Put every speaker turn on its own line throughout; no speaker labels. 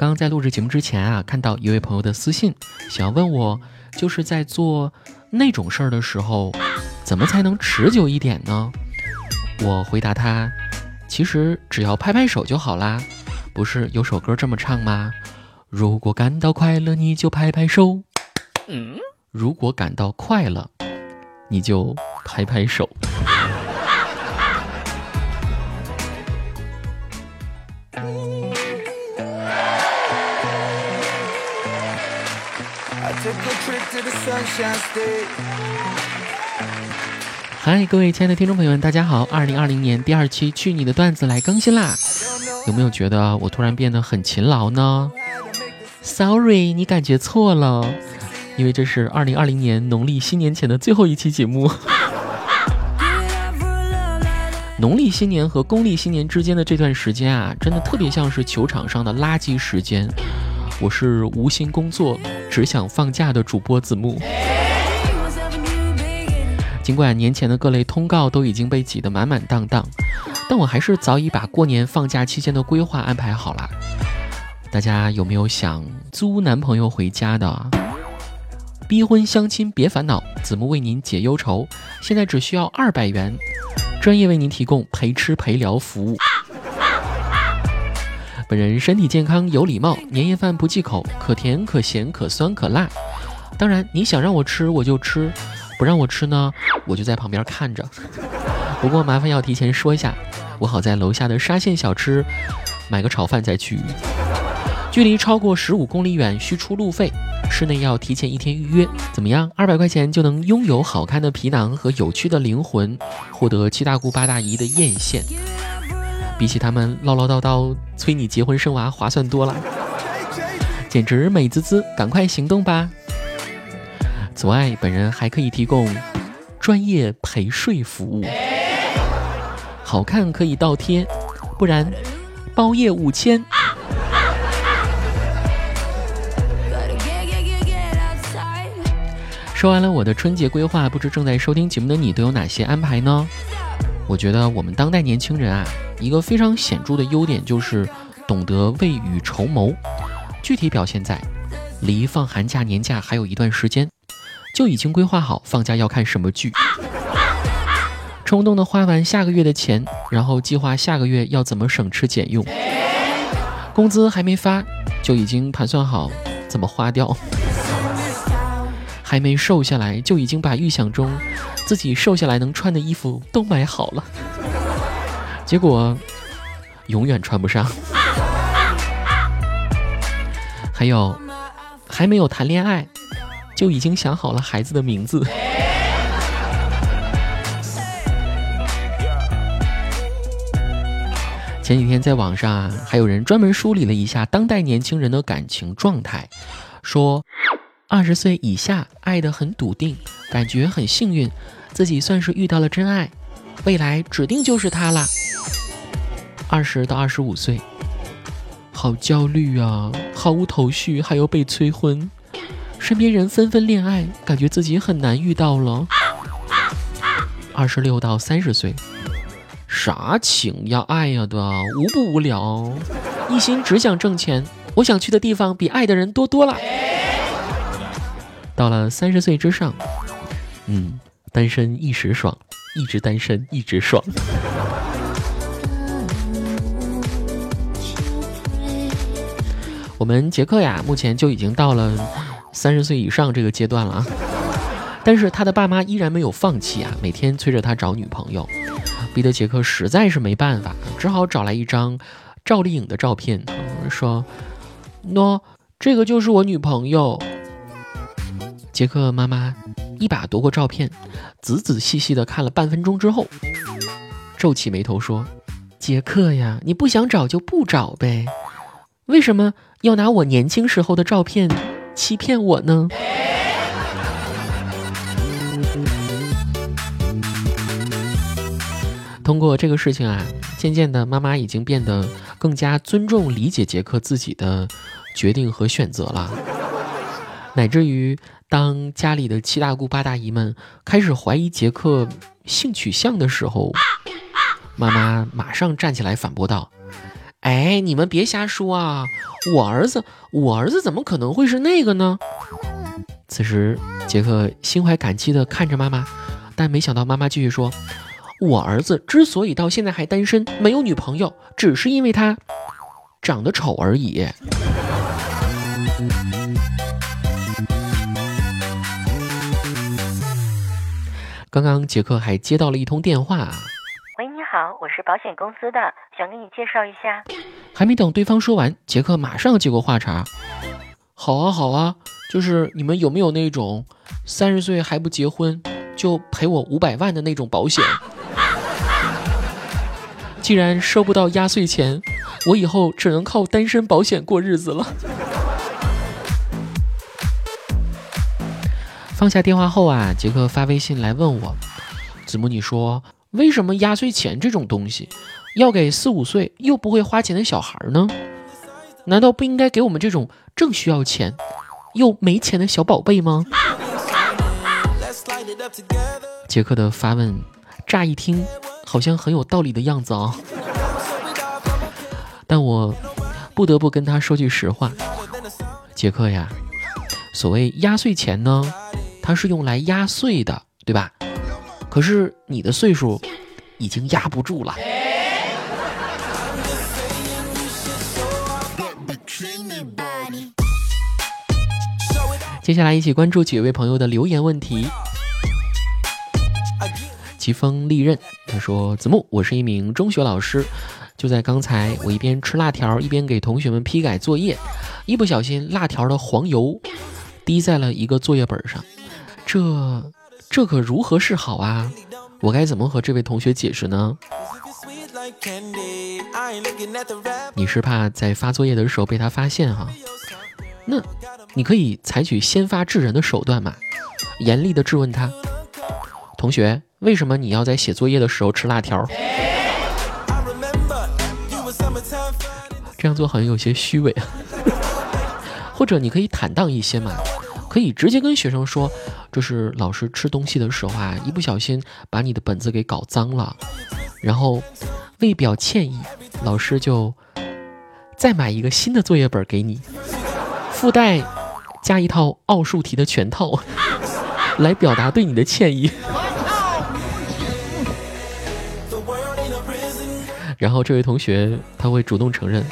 刚刚在录制节目之前啊，看到一位朋友的私信，想要问我，就是在做那种事儿的时候，怎么才能持久一点呢？我回答他，其实只要拍拍手就好啦。不是有首歌这么唱吗？如果感到快乐，你就拍拍手。如果感到快乐，你就拍拍手。嗨，各位亲爱的听众朋友们，大家好！二零二零年第二期《去你的段子》来更新啦！有没有觉得我突然变得很勤劳呢？Sorry，你感觉错了，因为这是二零二零年农历新年前的最后一期节目。农历新年和公历新年之间的这段时间啊，真的特别像是球场上的垃圾时间。我是无心工作，只想放假的主播子木。尽管年前的各类通告都已经被挤得满满当当，但我还是早已把过年放假期间的规划安排好了。大家有没有想租男朋友回家的？逼婚相亲别烦恼，子木为您解忧愁。现在只需要二百元，专业为您提供陪吃陪聊服务。本人身体健康，有礼貌，年夜饭不忌口，可甜可咸可酸可辣。当然，你想让我吃我就吃，不让我吃呢，我就在旁边看着。不过麻烦要提前说一下，我好在楼下的沙县小吃买个炒饭再去。距离超过十五公里远需出路费，室内要提前一天预约。怎么样？二百块钱就能拥有好看的皮囊和有趣的灵魂，获得七大姑八大姨的艳羡。比起他们唠唠叨叨催你结婚生娃划算多了，简直美滋滋！赶快行动吧！此外，本人还可以提供专业陪睡服务，好看可以倒贴，不然包夜五千。说完了我的春节规划，不知正在收听节目的你都有哪些安排呢？我觉得我们当代年轻人啊，一个非常显著的优点就是懂得未雨绸缪。具体表现在，离放寒假年假还有一段时间，就已经规划好放假要看什么剧，冲动的花完下个月的钱，然后计划下个月要怎么省吃俭用。工资还没发，就已经盘算好怎么花掉。还没瘦下来，就已经把预想中。自己瘦下来能穿的衣服都买好了，结果永远穿不上。还有，还没有谈恋爱，就已经想好了孩子的名字。前几天在网上啊，还有人专门梳理了一下当代年轻人的感情状态，说二十岁以下爱得很笃定，感觉很幸运。自己算是遇到了真爱，未来指定就是他了。二十到二十五岁，好焦虑啊，毫无头绪，还要被催婚，身边人纷纷恋爱，感觉自己很难遇到了。二十六到三十岁，啥情呀爱呀的，无不无聊，一心只想挣钱，我想去的地方比爱的人多多了。到了三十岁之上，嗯。单身一时爽，一直单身一直爽。我们杰克呀，目前就已经到了三十岁以上这个阶段了啊，但是他的爸妈依然没有放弃啊，每天催着他找女朋友，逼得杰克实在是没办法，只好找来一张赵丽颖的照片，说：“喏，这个就是我女朋友。”杰克妈妈。一把夺过照片，仔仔细细的看了半分钟之后，皱起眉头说：“杰克呀，你不想找就不找呗，为什么要拿我年轻时候的照片欺骗我呢？”通过这个事情啊，渐渐的，妈妈已经变得更加尊重、理解杰克自己的决定和选择了，乃至于。当家里的七大姑八大姨们开始怀疑杰克性取向的时候，妈妈马上站起来反驳道：“哎，你们别瞎说啊！我儿子，我儿子怎么可能会是那个呢？此时，杰克心怀感激地看着妈妈，但没想到妈妈继续说：“我儿子之所以到现在还单身，没有女朋友，只是因为他长得丑而已。”刚刚杰克还接到了一通电话。
喂，你好，我是保险公司的，想给你介绍一下。
还没等对方说完，杰克马上接过话茬。好啊，好啊，就是你们有没有那种三十岁还不结婚就赔我五百万的那种保险？既然收不到压岁钱，我以后只能靠单身保险过日子了。放下电话后啊，杰克发微信来问我：“子木，你说为什么压岁钱这种东西要给四五岁又不会花钱的小孩呢？难道不应该给我们这种正需要钱又没钱的小宝贝吗？”杰克的发问，乍一听好像很有道理的样子啊，但我不得不跟他说句实话，杰克呀，所谓压岁钱呢。它是用来压岁的，对吧？可是你的岁数已经压不住了。接下来一起关注几位朋友的留言问题。疾风利刃他说：“子木，我是一名中学老师，就在刚才，我一边吃辣条，一边给同学们批改作业，一不小心辣条的黄油滴在了一个作业本上。”这这可如何是好啊？我该怎么和这位同学解释呢？你是怕在发作业的时候被他发现哈？那你可以采取先发制人的手段嘛，严厉的质问他：同学，为什么你要在写作业的时候吃辣条？这样做好像有些虚伪啊。或者你可以坦荡一些嘛。可以直接跟学生说，这是老师吃东西的时候啊，一不小心把你的本子给搞脏了，然后为表歉意，老师就再买一个新的作业本给你，附带加一套奥数题的全套，来表达对你的歉意。然后这位同学他会主动承认，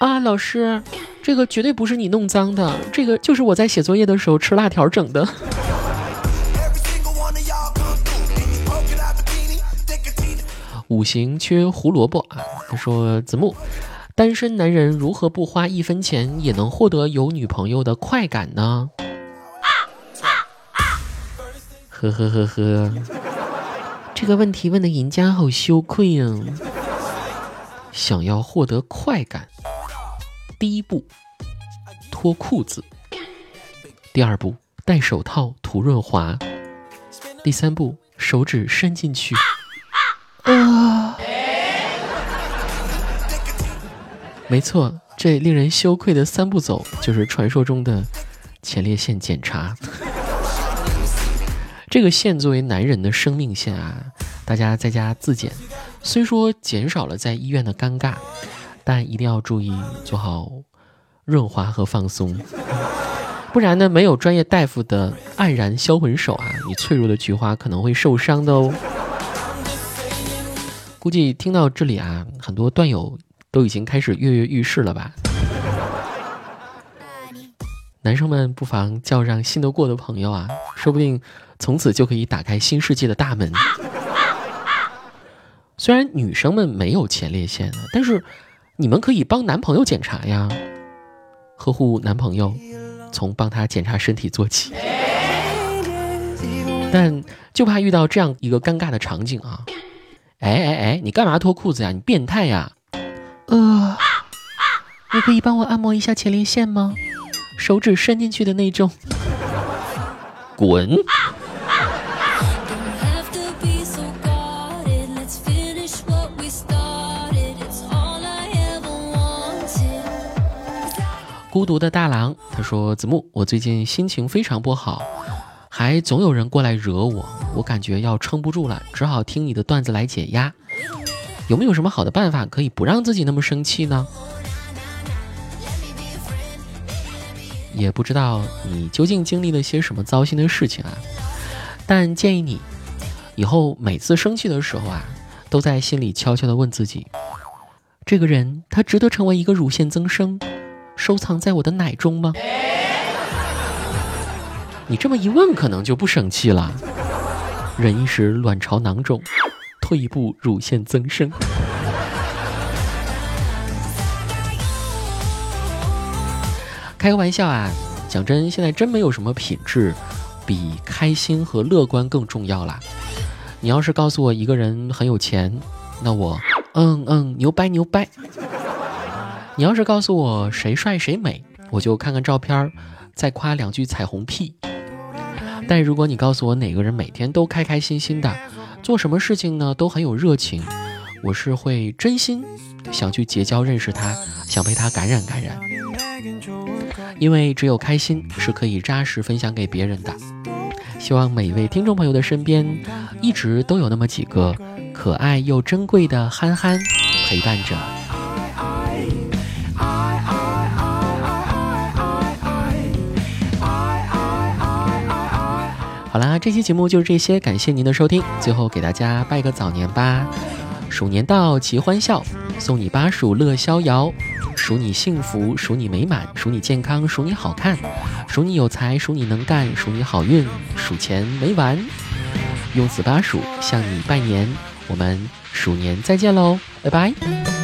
啊，老师。这个绝对不是你弄脏的，这个就是我在写作业的时候吃辣条整的。五行缺胡萝卜啊！他说：“子木，单身男人如何不花一分钱也能获得有女朋友的快感呢？”呵呵呵呵，这个问题问的人家好羞愧啊！想要获得快感。第一步，脱裤子；第二步，戴手套涂润滑；第三步，手指伸进去。没错，这令人羞愧的三步走，就是传说中的前列腺检查。这个线作为男人的生命线啊，大家在家自检，虽说减少了在医院的尴尬。但一定要注意做好润滑和放松，不然呢，没有专业大夫的黯然销魂手啊，你脆弱的菊花可能会受伤的哦。估计听到这里啊，很多段友都已经开始跃跃欲试了吧？男生们不妨叫上信得过的朋友啊，说不定从此就可以打开新世界的大门。虽然女生们没有前列腺，但是。你们可以帮男朋友检查呀，呵护男朋友，从帮他检查身体做起。但就怕遇到这样一个尴尬的场景啊！哎哎哎，你干嘛脱裤子呀？你变态呀！呃，你可以帮我按摩一下前列腺吗？手指伸进去的那种。滚！孤独的大郎，他说：“子木，我最近心情非常不好，还总有人过来惹我，我感觉要撑不住了，只好听你的段子来解压。有没有什么好的办法可以不让自己那么生气呢？也不知道你究竟经历了些什么糟心的事情啊，但建议你以后每次生气的时候啊，都在心里悄悄地问自己：这个人他值得成为一个乳腺增生，收藏在我的奶中吗？你这么一问，可能就不生气了。忍一时卵巢囊肿，退一步乳腺增生。开个玩笑啊！讲真，现在真没有什么品质比开心和乐观更重要啦。你要是告诉我一个人很有钱，那我嗯嗯牛掰牛掰。你要是告诉我谁帅谁美，我就看看照片，再夸两句彩虹屁。但如果你告诉我哪个人每天都开开心心的，做什么事情呢都很有热情，我是会真心想去结交认识他，想被他感染感染。因为只有开心是可以扎实分享给别人的。希望每一位听众朋友的身边，一直都有那么几个可爱又珍贵的憨憨陪伴着。好啦，这期节目就是这些，感谢您的收听。最后给大家拜个早年吧，鼠年到，齐欢笑，送你巴蜀乐逍遥。数你幸福，数你美满，数你健康，数你好看，数你有才，数你能干，数你好运，数钱没完。用此巴蜀向你拜年，我们鼠年再见喽，拜拜。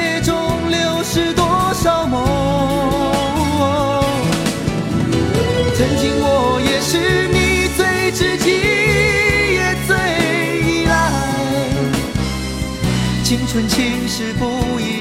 青春轻逝不易。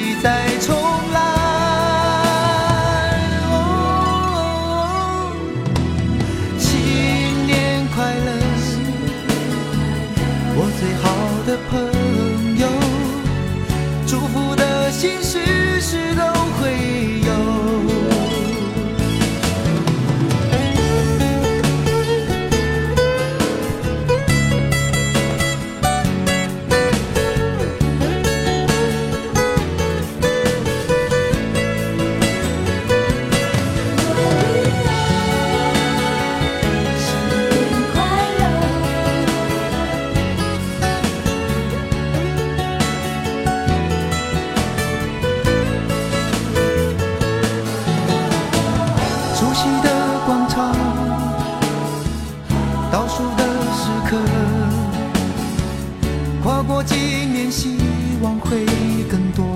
跨过几年希望会更多。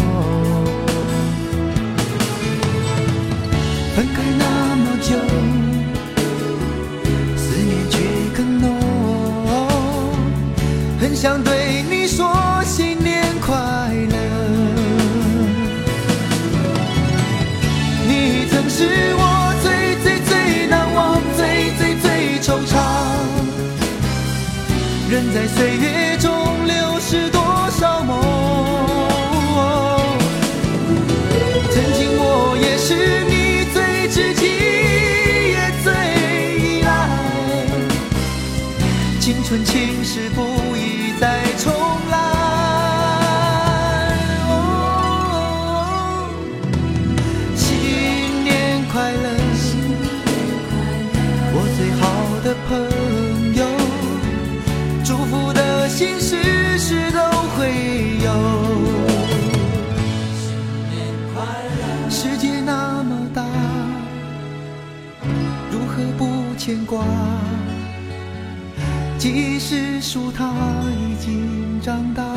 分开那么久思念却更浓。很想对你说新年快乐。你曾是我最最最难忘最最最惆怅。人在岁月中是多少梦，曾经我也是你最知己，也最依赖。青春情事不宜再重来。哦，新年快乐，我最好的朋友，祝福的心事事都会有。世界那么大，如何不牵挂？即使树他已经长大。